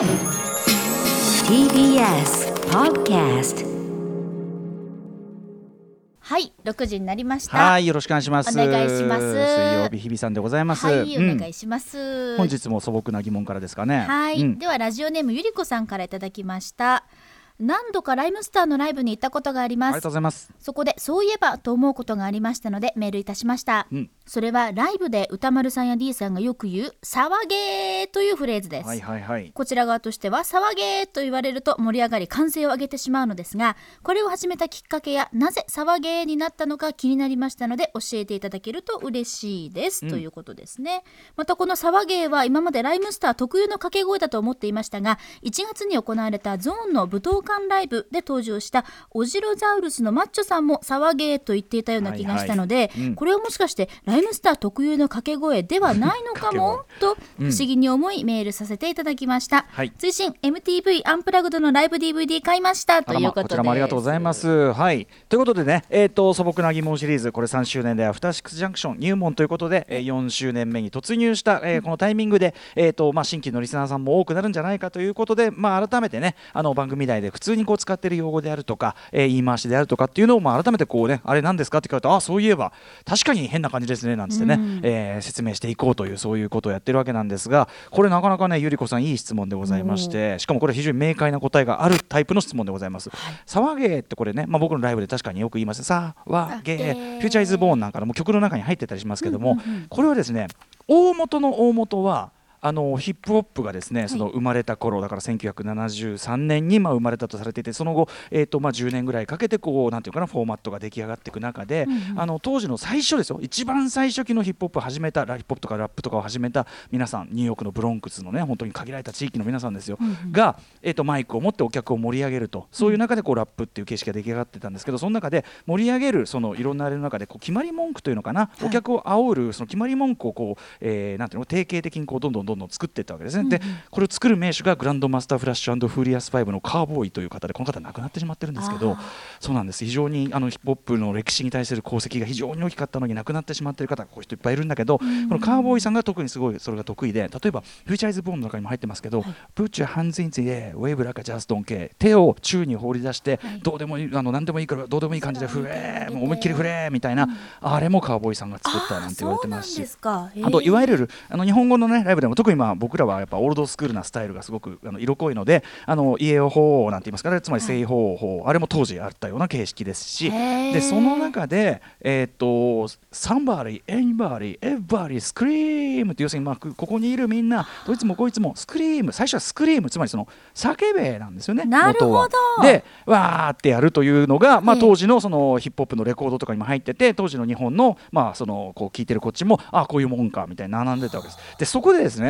TBS Podcast はい、6時になりました。はい、よろしくお願いします。お願いします水曜日日比さんでございます。はい、おうん願いします。本日も素朴な疑問からですかね。はい、うんではラジオネームゆりこさんからいただきました。何度かライムスターのライブに行ったことがありありがますとうございます。そこでそういえばと思うことがありましたのでメールいたしました、うん。それはライブで歌丸さんや D さんがよく言う「騒げー」というフレーズです、はいはいはい。こちら側としては「騒げー」と言われると盛り上がり歓声を上げてしまうのですがこれを始めたきっかけやなぜ騒げーになったのか気になりましたので教えていただけると嬉しいです、ということですね。またこの騒げーは今までライムスター特有の掛け声だと思っていましたが1月に行われたゾーンの武道館ライブで登場したオジロザウルスのマッチョさんも騒げーと言っていたような気がしたので、はいはい。うん。これはもしかしてライムスター特有の掛け声ではないのかもと不思議に思いメールさせていただきました、はい。追伸 MTV アンプラグドのライブ DVD 買いました。ということで。こちらもありがとうございます。はい。ということでね、えっ、と素朴な疑問シリーズ。これ3周年でアフターシックスジャンクション入門ということで、えー、4周年目に突入した、えーこのタイミングでえっ、とまあ新規のリスナーさんも多くなるんじゃないかということで、まあ改めてねあの番組内で普通にこう使っている用語であるとか、えー言い回しであるとかっていうのをまあ改めてこうねあれなんですかって聞かれてあそういえば確かに変な感じですねなんつってね、うん。えー説明していこうというそういうことをやってるわけなんですがこれなかなかねゆりこさんいい質問でございましてしかもこれ非常に明快な答えがあるタイプの質問でございます。騒げってこれね、まあ、僕のライブで確かによく言います。さわげフュー。チャーイズボーンなんかのも曲の中に入ってたりしますけども、これはですね大元の大元はあのヒップホップがですねその生まれた頃だから1973年にまあ生まれたとされていてその後、えーとまあ、10年ぐらいかけてこうなんていうかなフォーマットが出来上がっていく中で、あの当時の最初ですよ。一番最初期のヒップホップを始めたラヒップホップとかラップとかを始めた皆さんニューヨークのブロンクスのね本当に限られた地域の皆さんですよ、が、えー、とマイクを持ってお客を盛り上げるとそういう中でこうラップっていう形式が出来上がってたんですけどその中で盛り上げるそのいろんなあれの中でこう決まり文句というのかな、お客を煽るその決まり文句をこう、えーなんていうの定型的にこうどんどんどんどん作っていったわけですね、でこれを作る名手がグランドマスターフラッシュフーリアス5のカーボーイという方でこの方亡くなってしまってるんですけどそうなんです非常にあのヒップホップの歴史に対する功績が非常に大きかったのに亡くなってしまってる方がこういう人いっぱいいるんだけど、このカーボーイさんが特にすごいそれが得意で例えばフューチャーイズボーンの中にも入ってますけど、Put your hands in the air wave like a just don't care 手を宙に放り出して、どうでもいいあの何でもいいからどうでもいい感じで振れもう思いっきり振れみたいな、あれもカーボーイさんが作ったなんて言われてますしあといわゆるあの日本語の、ね、ライブでも特にまあ僕らはやっぱオールドスクールなスタイルがすごくあの色濃いので「あの家をほう」なんて言いますからつまり「西方法」あれも当時あったような形式ですし。でその中で、えー、と「somebody anybody everybody scream」って要するに、まあ、こここにいるみんなどいつもこいつもスクリーム最初はスクリームつまりその叫べなんですよねなるほど。でわーってやるというのが、まあ、ええ。当時のそのヒップホップのレコードとかにも入ってて当時の日本の,、まあそのこう聞いてるこっちもあこういうもんかみたいに並んでたわけです。でそこでですね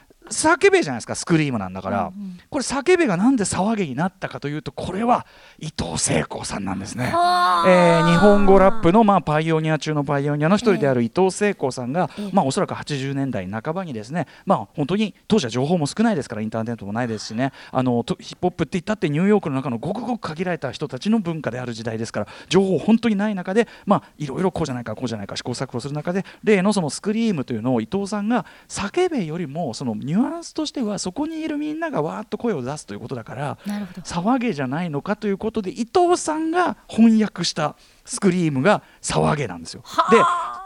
叫べじゃないですかスクリームなんだから、これ叫べがなんで騒げになったかというとこれは伊藤聖子さんなんですね。はあ。えー日本語ラップの、まあ、パイオニア中のパイオニアの一人である伊藤聖子さんが、ええ。まあ、おそらく80年代半ばにですね、まあ、本当に当時は情報も少ないですからインターネットもないですしね。あのとヒップホップって言ったってニューヨークの中のごくごく限られた人たちの文化である時代ですから情報本当にない中で、まあ、いろいろこうじゃないかこうじゃないか試行錯誤する中で例のそのスクリームというのを伊藤さんが叫べよりもそのニュアンスとしてはそこにいるみんながわーっと声を出すということだから騒げじゃないのかということで伊藤さんが翻訳したスクリームが騒げなんですよ。で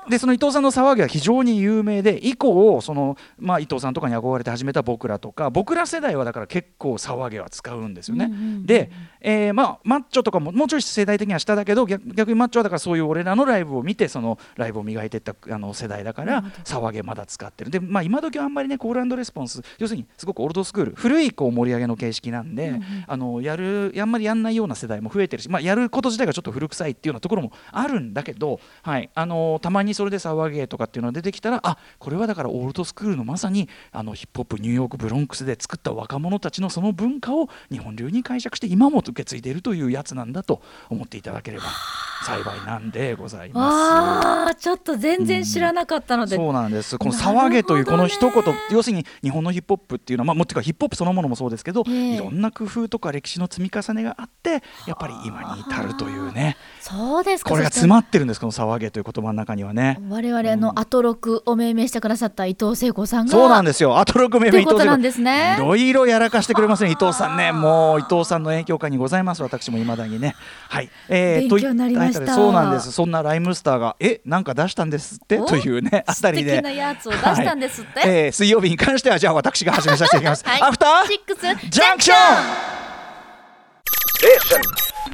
でその伊藤さんの騒ぎは非常に有名で以降その、まあ、伊藤さんとかに憧れて始めた僕らとか僕ら世代はだから結構騒げは使うんですよね。で、えーまあ、マッチョとかももうちょい世代的には下だけど逆逆にマッチョはだからそういう俺らのライブを見てそのライブを磨いていったあの世代だから騒げまだ使ってる。で、まあ、今時はあんまりねコールレスポンス要するにすごくオールドスクール古いこう盛り上げの形式なんで、あのやるあんまりやんないような世代も増えてるし、まあ、やること自体がちょっと古臭いっていうようなところもあるんだけど、はい、あのたまにそれで騒げとかっていうのが出てきたらあこれはだからオールドスクールのまさにあのヒップホップニューヨークブロンクスで作った若者たちのその文化を日本流に解釈して今も受け継いでいるというやつなんだと思っていただければ幸いなんでございます。あーちょっと全然知らなかったので、そうなんです。この「なるほどね騒げ」というこの一言要するに日本のヒップホップっていうのは、まあ、もってかヒップホップそのものもそうですけど、ええ。いろんな工夫とか歴史の積み重ねがあってやっぱり今に至るというね。そうですか。これが詰まってるんですこの騒げという言葉の中にはね我々あのアトロクを命名してくださった伊藤聖子さんがそうなんですよ。アトロクメといメ伊藤さんうことなんですね。いろいろやらかしてくれますね伊藤さんねもう伊藤さんの影響下にございます。私も未だにね。はい、え勉強になりました。そうなんです。そんなライムスターがえなんか出したんですって？おというねあたりで。素敵なやつを出したんですって、はい。えー水曜日に関してはじゃあ私が始めさせていただきます、はい。アフターシックスジャンクション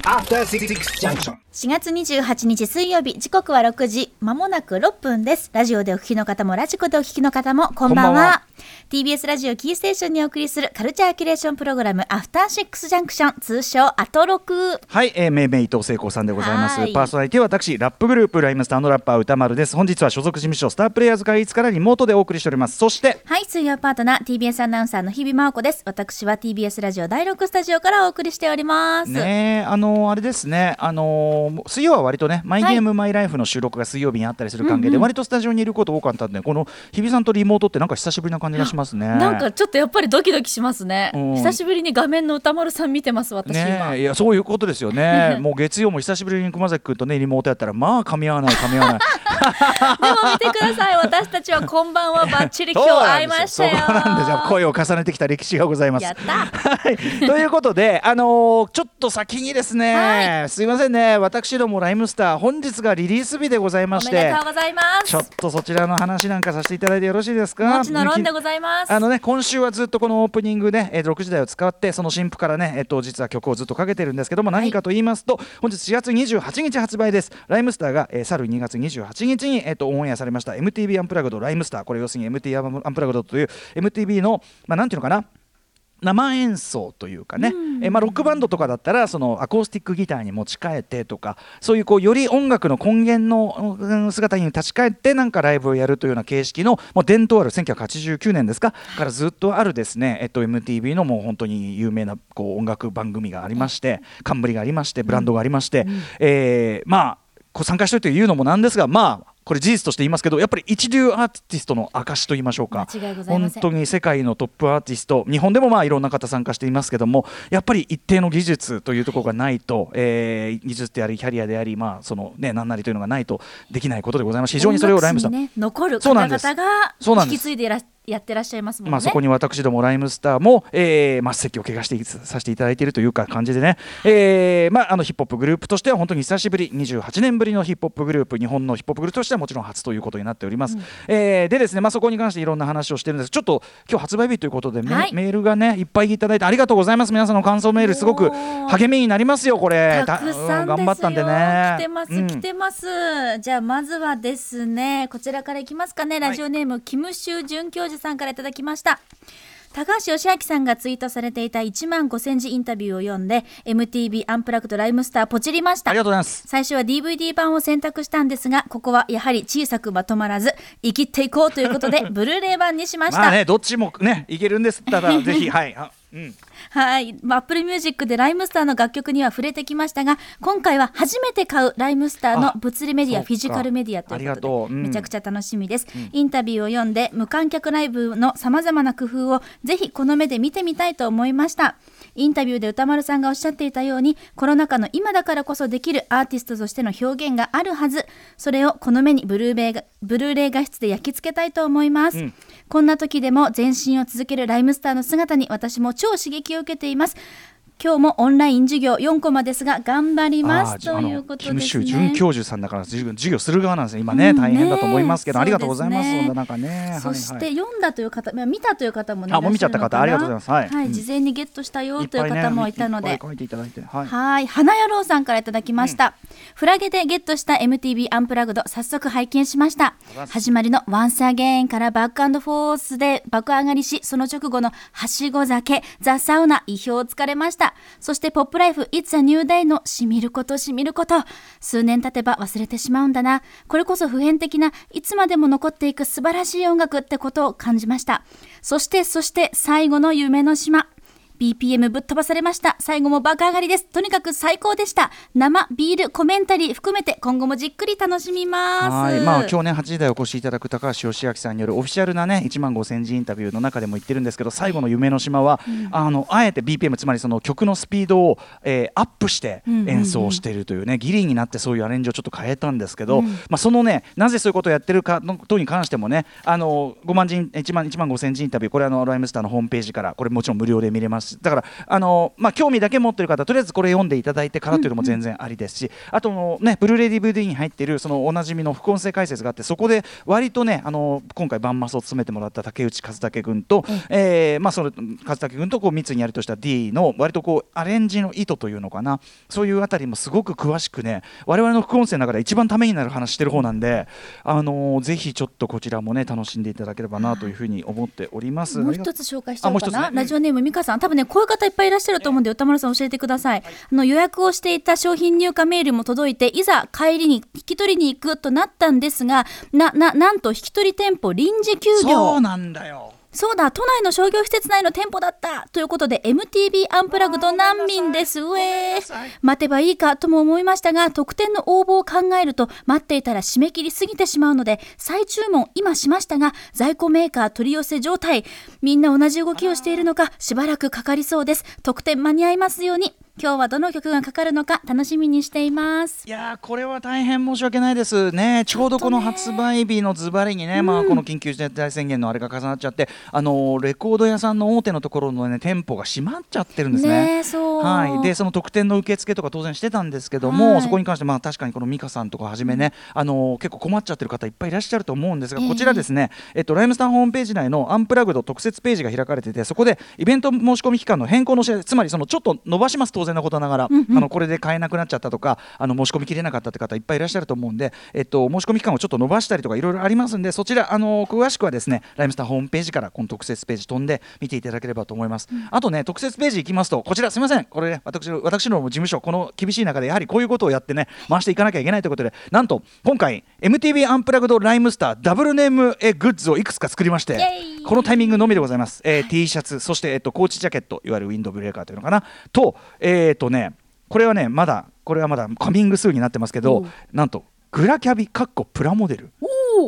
After Six Junction. 4月28日水曜日時刻は6時まもなく6分です。ラジオでお聞きの方もラジコでお聞きの方もこんばんは。こんばんは。TBS ラジオキーステーションにお送りするカルチャーキュレーションプログラムアフターシックスジャンクション通称アトロク。はい、えー、めいめい伊藤聖子さんでございます。はい。パーソナリティは私ラップグループライムスターのラッパー歌丸です。本日は所属事務所スタープレイヤーズ会議室からリモートでお送りしております。そしてはい水曜パートナー TBS アナウンサーの日々真央子です。私は TBS ラジオ第6スタジオからお送りしております、ねえあのーあれですねあのー水曜は割とねマイゲームマイライフの収録が水曜日にあったりする関係で、割とスタジオにいること多かったんでこの日比さんとリモートってなんか久しぶりな感じがしますね。なんかちょっとやっぱりドキドキしますね。うん。久しぶりに画面の歌丸さん見てます私今、ねえいやそういうことですよね。もう月曜も久しぶりに熊崎君とねリモートやったらまあ噛み合わない噛み合わない。でも見てください。私たちはこんばんはバッチリ今日 会いましたよ。そうなんですよ。声を重ねてきた歴史がございます。やった。はい、ということで、あのーちょっと先にですね、すいませんね、私どもライムスター、本日がリリース日でございましておめでとう、ございます。ちょっとそちらの話なんかさせていただいてよろしいですか？もちのろんでございます。あのね、今週はずっとこのオープニングで、えー、6時台を使ってその新譜からね、えっと実は曲をずっとかけてるんですけども、何かと言いますと本日4月28日発売です。ライムスターが、えー、去る2月28日に、えっとオンエアされました。MTV アンプラグドライムスター。これ要するに MTV アンプラグドという MTV のまあなんていうのかな？生演奏というかね、えまあ、ロックバンドとかだったらそのアコースティックギターに持ち替えてとかそういうこうより音楽の根源のうん姿に立ち返ってなんかライブをやるというような形式のもう伝統ある1989年ですか？からずっとあるですね、えっと、MTV のもう本当に有名なこう音楽番組がありまして冠がありましてブランドがありまして、えーまあこう参加してるというのもなんですがまあこれ事実として言いますけどやっぱり一流アーティストの証と言いましょうか。本当に世界のトップアーティスト日本でもまあいろんな方参加していますけどもやっぱり一定の技術というところがないと、えー技術でありキャリアでありまあそのね何なりというのがないとできないことでございます。非常にそれをライムスター音楽史にね、残る方々が引き継いでいらやってらっしゃいますもんね、まあ、そこに私どもライムスターも、えー、末席を怪我していさせていただいているというか感じでね、えーまあ、あのヒップホップグループとしては本当に久しぶり28年ぶりのヒップホップグループ日本のヒップホップグループとしてはもちろん初ということになっております、えーでですね、まあ、そこに関していろんな話をしてるんです。ちょっと今日発売日ということでメ,、はいメールがねい。っぱいいただいてありがとうございます。皆さんの感想メールすごく励みになりますよこれ。たくさんですよ、うん頑張ったんでね。来てます、うん。来てます。じゃあまずはですねこちらからいきますかね。ラジオネーム、キムシュ准教授さんからいただきました。高橋義明さんがツイートされていた1万5000字インタビューを読んで MTV アンプラグとライムスターポチりました。ありがとうございます。最初は DVD 版を選択したんですがここはやはり小さくまとまらず生きっていこうということでブルーレイ版にしました、まあねどっちもねいけるんです。ったらぜひはい。あうんはい、まあ、Apple Music でライムスターの楽曲には触れてきましたが今回は初めて買うライムスターのあ物理メディアフィジカルメディアということありがとう。うん。でめちゃくちゃ楽しみです、インタビューを読んで無観客ライブのさまざまな工夫をぜひこの目で見てみたいと思いました。インタビューで歌丸さんがおっしゃっていたようにコロナ禍の今だからこそできるアーティストとしての表現があるはず。それをこの目にブルーベイがブルーレイ画質で焼き付けたいと思います、こんな時でも前進を続けるライムスターの姿に私も超刺激を受けています。今日もオンライン授業4コマですが頑張りますということキムですね。シュ准教授さんだから授業する側なんですね。今ね、大変だと思いますけど、ね。ありがとうございます。そんな中ねそしはいはい。て読んだという方、まあ見たという方もね、あもう見ちゃった方ありがとうございます。はい。うん。事前にゲットしたよという方もいたので。っぱい書いていただいて。はい。はい、花野郎さんからいただきました、フラゲでゲットした MTV アンプラグド早速拝見しました。始まりの Once Again からバックフォースで爆上がりしその直後のはしご酒ザ・サウナ意表をつかれましたそしてポップライフ It's a New Day のしみることしみること。数年経てば忘れてしまうんだな。これこそ普遍的ないつまでも残っていく素晴らしい音楽ってことを感じました。そしてそして最後の夢の島。BPM ぶっ飛ばされました。最後も爆上がりです。とにかく最高でした。生ビールコメンタリー含めて今後もじっくり楽しみます。はい。まあ、今日ね8時台お越しいただく高橋義明さんによるオフィシャルなね1万5000字インタビューの中でも言ってるんですけど最後の夢の島は、あのあえて BPM つまりその曲のスピードを、えーアップして演奏しているというね、ギリになってそういうアレンジをちょっと変えたんですけど、まあ、そのねなぜそういうことをやってるかのことに関してもねあの5万人1万1万5000字インタビューこれあのライムスターのホームページからこれもちろん無料で見れますだからあの、まあ、興味だけ持ってる方とりあえずこれ読んでいただいてからというのも全然ありですし、あとねブルーレイ DVD に入っているそのおなじみの副音声解説があってそこで割とねあの今回バンマスを務めてもらった竹内和武君と、えーまあ、その和武君とこう密にやるとした D の割とこうアレンジの意図というのかな。そういうあたりもすごく詳しくね我々の副音声の中で一番ためになる話してる方なんで、あのぜひちょっとこちらもね楽しんでいただければなというふうに思っております。もう一つ紹介しちゃおうかな、ね。ラジオネーム美香さん。多分ねこういう方いっぱいいらっしゃると思うんで歌丸さん教えてください、あの予約をしていた商品入荷メールも届いていざ帰りに引き取りに行くとなったんですがなななんと引き取り店舗臨時休業。そうなんだよそうだ都内の商業施設内の店舗だった。ということで MTV アンプラグド難民です。うえー待てばいいかとも思いましたが特典の応募を考えると待っていたら締め切りすぎてしまうので再注文今しましたが在庫メーカー取り寄せ状態。みんな同じ動きをしているのかしばらくかかりそうです。特典間に合いますように今日はどの曲がかかるのか楽しみにしています。いやーこれは大変申し訳ないです。ね、ちょうどこの発売日のズバリにね、まあ、この緊急事態宣言のあれが重なっちゃって、あのーレコード屋さんの大手のところの、ね、店舗が閉まっちゃってるんですね。はい、でその特典の受付とか当然してたんですけども、はい。そこに関して、まあ、確かにこの美香さんとかはじめね、あのー結構困っちゃってる方いっぱいいらっしゃると思うんですが、ええ。こちらですね、えっと、ライムスターホームページ内のアンプラグド特設ページが開かれててそこでイベント申し込み期間の変更のつまりそのちょっと伸ばします当然のことながら、あのこれで買えなくなっちゃったとかあの申し込みきれなかったって方いっぱいいらっしゃると思うんで、えっと、申し込み期間をちょっと伸ばしたりとかいろいろありますんでそちらあの詳しくはですねライムスターホームページからこの特設ページ飛んで見ていただければと思います、あとね特設ページ行きますとこちらすみません。これね私の私の事務所この厳しい中でやはりこういうことをやってね回していかなきゃいけないということでなんと今回 MTV アンプラグドライムスターダブルネームえグッズをいくつか作りましてこのタイミングのみでございます、えー T シャツそして、えっとコーチジャケットいわゆるウィンドブレーカーというのかな。とえっ、とねこれはねまだこれはまだカミングスーになってますけどなんとグラキャビかっこプラモデル。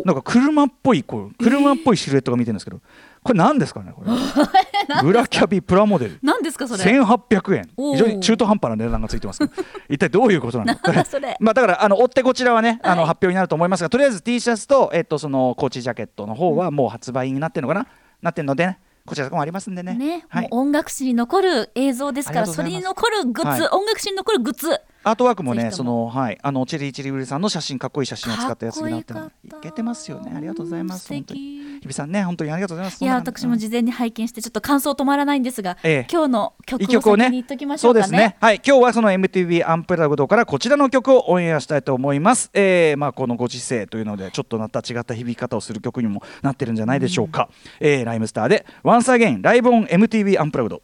なんか車っぽいこう車っぽいシルエットが見てるんですけど、これ何ですかねこれ。グラキャビプラモデル。何ですかそれ？1800円。非常に中途半端な値段がついてます。け ど一体どういうことなの？か まあだからあの追ってこちらはねあのはい。発表になると思いますがとりあえず T シャツとえっとそのコーチジャケットの方はもう発売になってるのかな？なってるのでねこちらもありますんでね。ね、はい。音楽史に残る映像ですからそれに残るグッズ、はい。音楽史に残るグッズアートワークもね、そのはい、あのチェリーチェリーウリさんの写真かっこいい写真を使ったやつになってかっこよかったいけてますよね。ありがとうございます。本当に日比さんね、本当にありがとうございます。いや私も事前に拝見してちょっと感想止まらないんですが、ええ今日の曲を先に言っときましょうかねそうですね。はい、今日はその MTV アンプラグドからこちらの曲をオンエアしたいと思います。えー、まあこのご時世というのでちょっとまた違った響き方をする曲にもなってるんじゃないでしょうか。えー、 RHYMESTER で Once Again live on MTV Unplugged。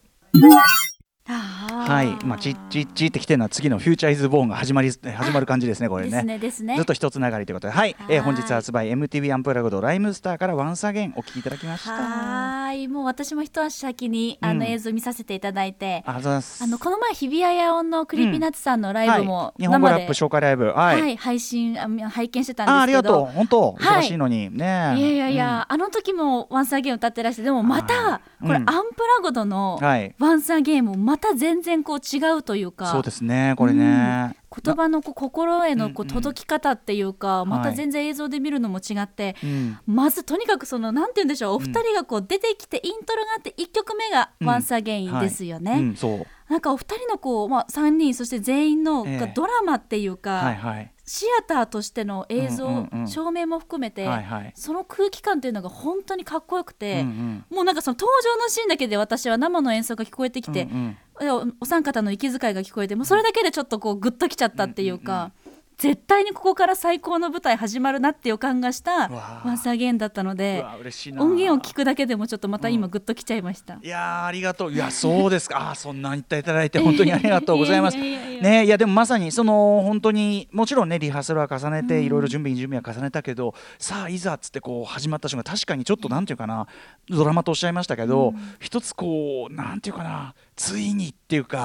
はい、まあチッチッチってきてるのは次の Future Is Born が始まり始まる感じですねこれね。ですねずっと一つながりということで、はい、えーはい本日発売 MTV Unplugged RHYMESTER から Once Again お聴きいただきました。はーい。もう私も一足先にあのうん映像見させていただいて、うございます。あのこの前日比谷野音の Creepy Nuts さんのライブもはい、日本語ラップ紹介ライブ、は。はい。い、配信あ拝見してたんですけど。あありがとう、本当、はい。忙しいのに、ね。いやいやいや、あの時もワンサーゲーム歌ってらしてでもまたうん。これアンプラグドのはい。ワンサーゲームまた全然こう違うというか。そうですね、これね。言葉のこう心へのこううん。うん届き方っていうか、またはい全然映像で見るのも違って、うん。まずとにかくそのなんて言うんでしょうお二人がこう出てきてイントロがあって1曲目が「うん。ワンサーゲイン」ですよね。はい。うん、そう。なんかお二人のこう、まあ、3人そして全員のええ。がドラマっていうか、はいはい。シアターとしての映像、うんうんうん。照明も含めて、はいはい。その空気感っていうのが本当にかっこよくて、うんうん。もうなんかその登場のシーンだけで私は生の演奏が聞こえてきて、うんうん。おお三方の息遣いが聞こえてもうそれだけでちょっとこうグッときちゃったっていうか、絶対にここから最高の舞台始まるなって予感がしたうわー Once Again だったので音源を聞くだけでもちょっとまた今グッときちゃいました。いやーありがとう。いやそうですか。あーそんな言っていただいて本当にありがとうございます。ねいやでもまさにその本当にもちろんねリハーサルは重ねていろいろ準備準備は重ねたけど、さあいざっつってこう始まった瞬間確かにちょっとなんていうかなドラマとおっしゃいましたけど、一つこうなんていうかなついにっていうあか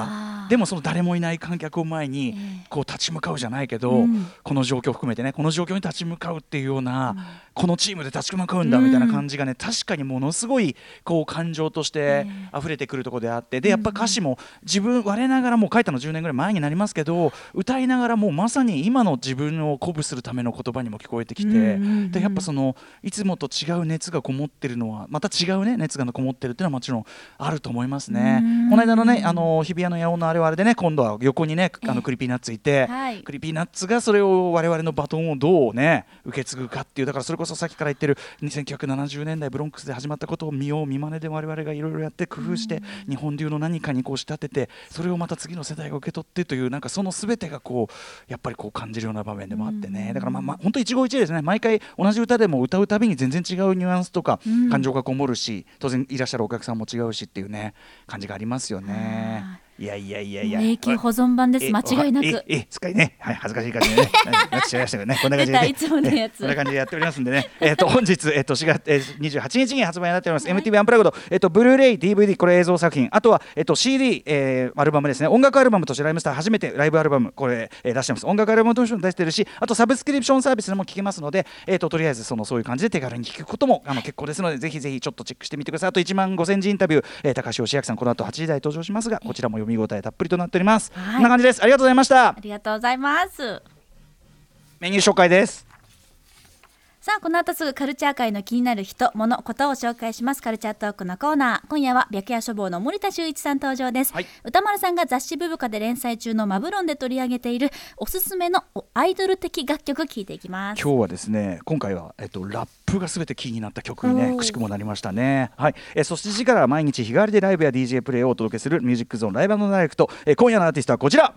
ー。でもその誰もいない観客を前にええ。こう立ち向かうじゃないけど、うん。この状況含めてねこの状況に立ち向かうっていうような、このチームで立ち向かうんだみたいな感じがね、確かにものすごいこう感情として溢れてくるところであってでやっぱ歌詞も自分我ながらもう書いたの10年ぐらい前になりますけど歌いながらもうまさに今の自分を鼓舞するための言葉にも聞こえてきて、うんうんうんでやっぱそのいつもと違う熱がこもってるのはまた違うね熱がこもってるっていうのはもちろん。あると思いますね。間のねあの日比谷の野音のあれはあれでね今度は横にねあえ。えの Creepy Nuts いて、はい。 Creepy Nuts がそれを我々のバトンをどうね受け継ぐかっていうだからそれこそさっきから言ってる1970年代ブロンクスで始まったことを見よう見まねで我々がいろいろやって工夫して、日本流の何かにこう仕立ててそれをまた次の世代が受け取ってというなんかその全てがこうやっぱりこう感じるような場面でもあってね、だからまあまあ本当一期一会ですね。毎回同じ歌でも歌うたびに全然違うニュアンスとかうん。感情がこもるし、当然いらっしゃるお客さんも違うしっていうね感じがありますよね。いやいやいやいや。永久保存版です。え間違いなく。ええ使いね、はい、恥ずかしい感じでね、はいなっちゃいましたけどね、こんな感じで、ね、いつものやつ。えこんな感じでやっておりますんでね、えっと本日えっと4月えー28日に発売になっております、MTV アンプラグド。えっとブルーレイ DVD これ映像作品、あとはえっと CD えーアルバムですね、音楽アルバムとしてライムスター初めてライブアルバムこれ、えー出してます。音楽アルバムとしても出してるし、あとサブスクリプションサービスでも聴けますので、えっととりあえずそのそういう感じで手軽に聴くこともあの結構ですので、ぜひぜひちょっとチェックしてみてください。あと1万5000字インタビュー、えー高橋義明さんこの後8時台登場しますが、こちらも読み応えたっぷりとなっております。はいこんな感じです。ありがとうございましたあ。りがとうございます。メニュー紹介です。さあこの後すぐカルチャー界の気になる人物ことを紹介します。カルチャートークのコーナー。今夜は白夜書房の森田修一さん登場です、はい。歌丸さんが雑誌ブブカで連載中のマブロンで取り上げているおすすめのアイドル的楽曲聞いていきます。今日はですね今回は、えっと、ラップがすべてキーになった曲にねくしくもなりましたね。はい、えーそして時からは毎日日替わりでライブや DJ プレイをお届けするミュージックゾーンライブダイレクト、えー今夜のアーティストはこちら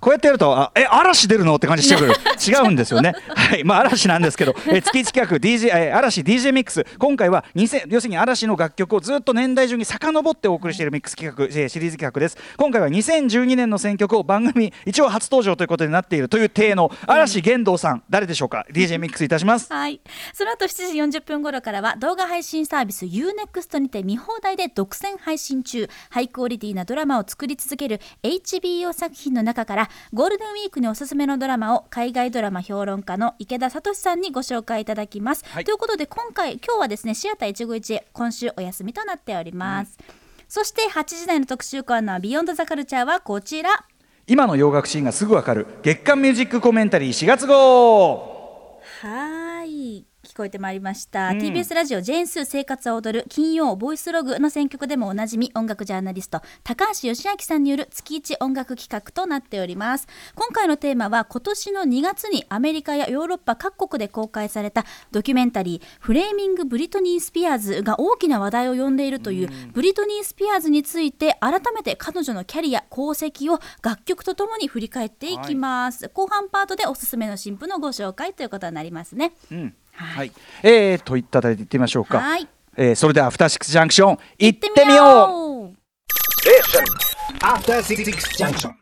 こうやってやると、あえ嵐出るの？って感じしてくる、違うんですよね、はい。まあ、嵐なんですけど、え月1企画、DJ え嵐 DJ ミックス、今回は2000要するに嵐の楽曲をずっと年代順に遡ってお送りしているミックス企画、えシリーズ企画です、今回は2012年の選曲を番組、一応初登場ということになっているという体の嵐玄道さん、誰でしょうか、DJ ミックスいたします。はい。その後7時40分頃からは動画配信サービス UNEXT にて見放題で独占配信中、ハイクオリティなドラマを作り続ける HBO 作品の中からゴールデンウィークにおすすめのドラマを海外ドラマ評論家の池田聡さんにご紹介いただきます。はいということで今回、今日はですね、シアター一期一会、今週お休みとなっております。そして8時台の特集コーナービヨンドザカルチャーはこちら。今の洋楽シーンがすぐわかる月刊ミュージックコメンタリー4月号はーい聞こえてまいりました、うん。TBS ラジオ「ジェーンスー生活を踊る金曜ボイスログ」の選曲でもおなじみ音楽ジャーナリスト高橋義明さんによる月一音楽企画となっております。今回のテーマは今年の2月にアメリカやヨーロッパ各国で公開されたドキュメンタリー「フレーミング・ブリトニー・スピアーズ」が大きな話題を呼んでいるという、ブリトニー・スピアーズについて改めて彼女のキャリア功績を楽曲とともに振り返っていきます、後半パートでおすすめの新婦のご紹介ということになりますね。うんはい、えー、といったあたりで行ってみましょうか。はい。えーそれではアフターシックスジャンクション行っててみみよう。よう。After Six Junction.